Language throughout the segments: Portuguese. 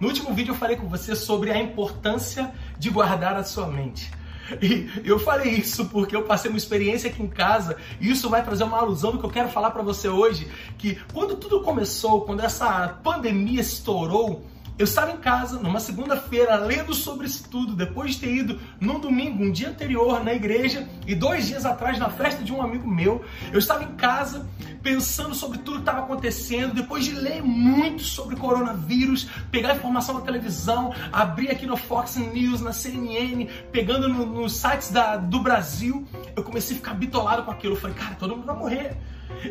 No último vídeo eu falei com você sobre a importância de guardar a sua mente. E eu falei isso porque eu passei uma experiência aqui em casa e isso vai trazer uma alusão do que eu quero falar para você hoje, que quando tudo começou, quando essa pandemia estourou, eu estava em casa numa segunda-feira lendo sobre isso tudo, depois de ter ido num domingo, um dia anterior na igreja e dois dias atrás na festa de um amigo meu. Eu estava em casa pensando sobre tudo que estava acontecendo, depois de ler muito sobre coronavírus, pegar informação na televisão, abrir aqui no Fox News, na CNN, pegando nos no sites da, do Brasil, eu comecei a ficar bitolado com aquilo. Eu falei, cara, todo mundo vai morrer.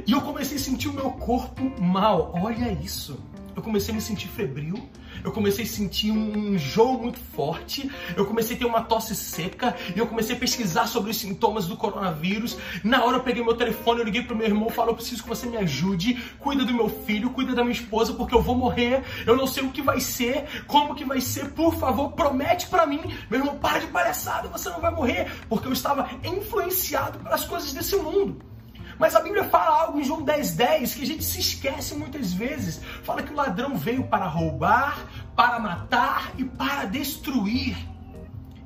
E eu comecei a sentir o meu corpo mal. Olha isso eu comecei a me sentir febril, eu comecei a sentir um enjoo muito forte, eu comecei a ter uma tosse seca, e eu comecei a pesquisar sobre os sintomas do coronavírus. Na hora eu peguei meu telefone, eu liguei pro meu irmão, falei, eu preciso que você me ajude, cuida do meu filho, cuida da minha esposa, porque eu vou morrer, eu não sei o que vai ser, como que vai ser, por favor, promete para mim. Meu irmão, para de palhaçada, você não vai morrer, porque eu estava influenciado pelas coisas desse mundo. Mas a Bíblia fala algo em João 10,10 10, que a gente se esquece muitas vezes. Fala que o ladrão veio para roubar, para matar e para destruir.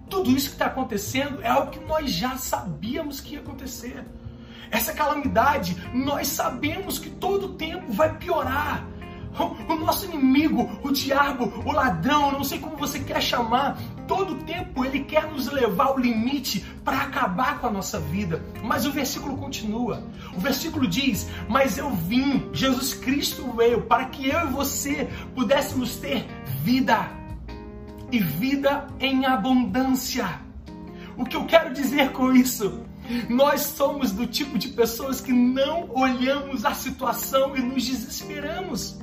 Tudo isso que está acontecendo é algo que nós já sabíamos que ia acontecer. Essa calamidade, nós sabemos que todo tempo vai piorar. O nosso inimigo, o diabo, o ladrão, não sei como você quer chamar, todo tempo ele quer nos levar ao limite para acabar com a nossa vida. Mas o versículo continua. O versículo diz: Mas eu vim, Jesus Cristo veio para que eu e você pudéssemos ter vida e vida em abundância. O que eu quero dizer com isso? Nós somos do tipo de pessoas que não olhamos a situação e nos desesperamos.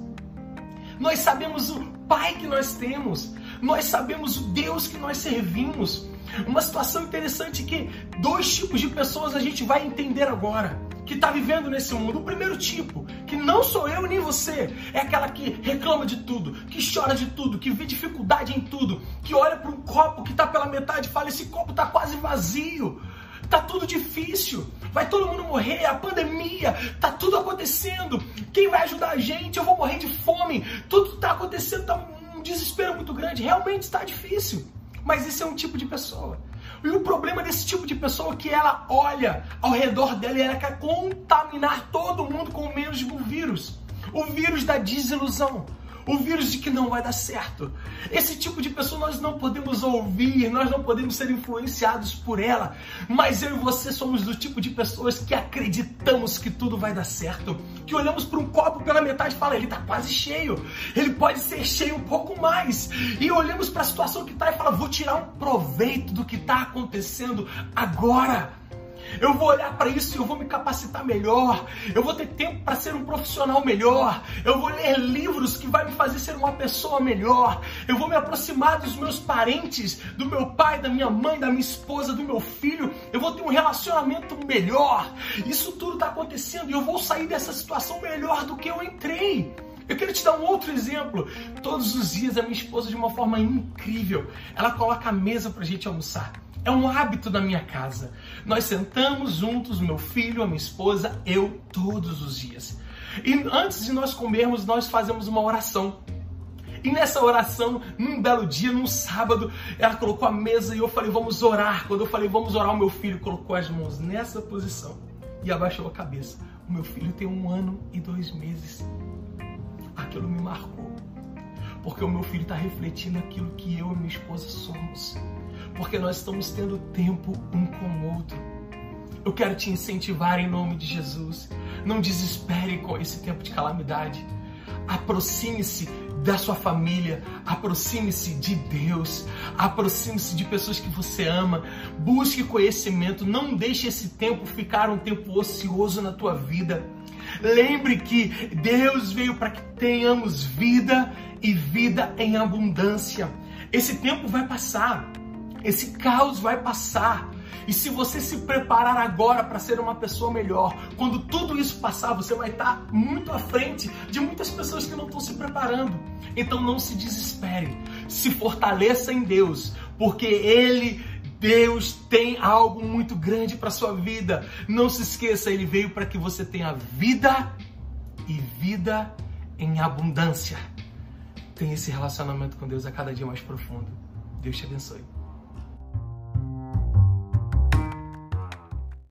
Nós sabemos o Pai que nós temos, nós sabemos o Deus que nós servimos. Uma situação interessante que dois tipos de pessoas a gente vai entender agora que está vivendo nesse mundo. O primeiro tipo, que não sou eu nem você, é aquela que reclama de tudo, que chora de tudo, que vê dificuldade em tudo, que olha para um copo que está pela metade e fala: esse copo está quase vazio. Tá tudo difícil, vai todo mundo morrer, a pandemia, tá tudo acontecendo. Quem vai ajudar a gente? Eu vou morrer de fome. Tudo tá acontecendo, tá desespero muito grande. Realmente está difícil. Mas esse é um tipo de pessoa. E o problema desse tipo de pessoa é que ela olha ao redor dela e ela quer contaminar todo mundo com o mesmo vírus. O vírus da desilusão o vírus de que não vai dar certo. Esse tipo de pessoa nós não podemos ouvir, nós não podemos ser influenciados por ela, mas eu e você somos do tipo de pessoas que acreditamos que tudo vai dar certo, que olhamos para um copo pela metade e fala, ele está quase cheio, ele pode ser cheio um pouco mais, e olhamos para a situação que está e fala, vou tirar um proveito do que está acontecendo agora. Eu vou olhar para isso e eu vou me capacitar melhor. Eu vou ter tempo para ser um profissional melhor. Eu vou ler livros que vai me fazer ser uma pessoa melhor. Eu vou me aproximar dos meus parentes, do meu pai, da minha mãe, da minha esposa, do meu filho. Eu vou ter um relacionamento melhor. Isso tudo está acontecendo e eu vou sair dessa situação melhor do que eu entrei. Eu quero te dar um outro exemplo. Todos os dias a minha esposa, de uma forma incrível, ela coloca a mesa para a gente almoçar. É um hábito da minha casa. Nós sentamos juntos, meu filho, a minha esposa, eu, todos os dias. E antes de nós comermos, nós fazemos uma oração. E nessa oração, num belo dia, num sábado, ela colocou a mesa e eu falei, vamos orar. Quando eu falei, vamos orar, o meu filho colocou as mãos nessa posição e abaixou a cabeça. O meu filho tem um ano e dois meses. Aquilo me marcou. Porque o meu filho está refletindo aquilo que eu e minha esposa somos porque nós estamos tendo tempo um com o outro. Eu quero te incentivar em nome de Jesus. Não desespere com esse tempo de calamidade. Aproxime-se da sua família, aproxime-se de Deus, aproxime-se de pessoas que você ama, busque conhecimento, não deixe esse tempo ficar um tempo ocioso na tua vida. Lembre que Deus veio para que tenhamos vida e vida em abundância. Esse tempo vai passar. Esse caos vai passar. E se você se preparar agora para ser uma pessoa melhor, quando tudo isso passar, você vai estar muito à frente de muitas pessoas que não estão se preparando. Então não se desespere. Se fortaleça em Deus, porque Ele Deus tem algo muito grande para sua vida. Não se esqueça, ele veio para que você tenha vida e vida em abundância. tenha esse relacionamento com Deus a cada dia mais profundo. Deus te abençoe.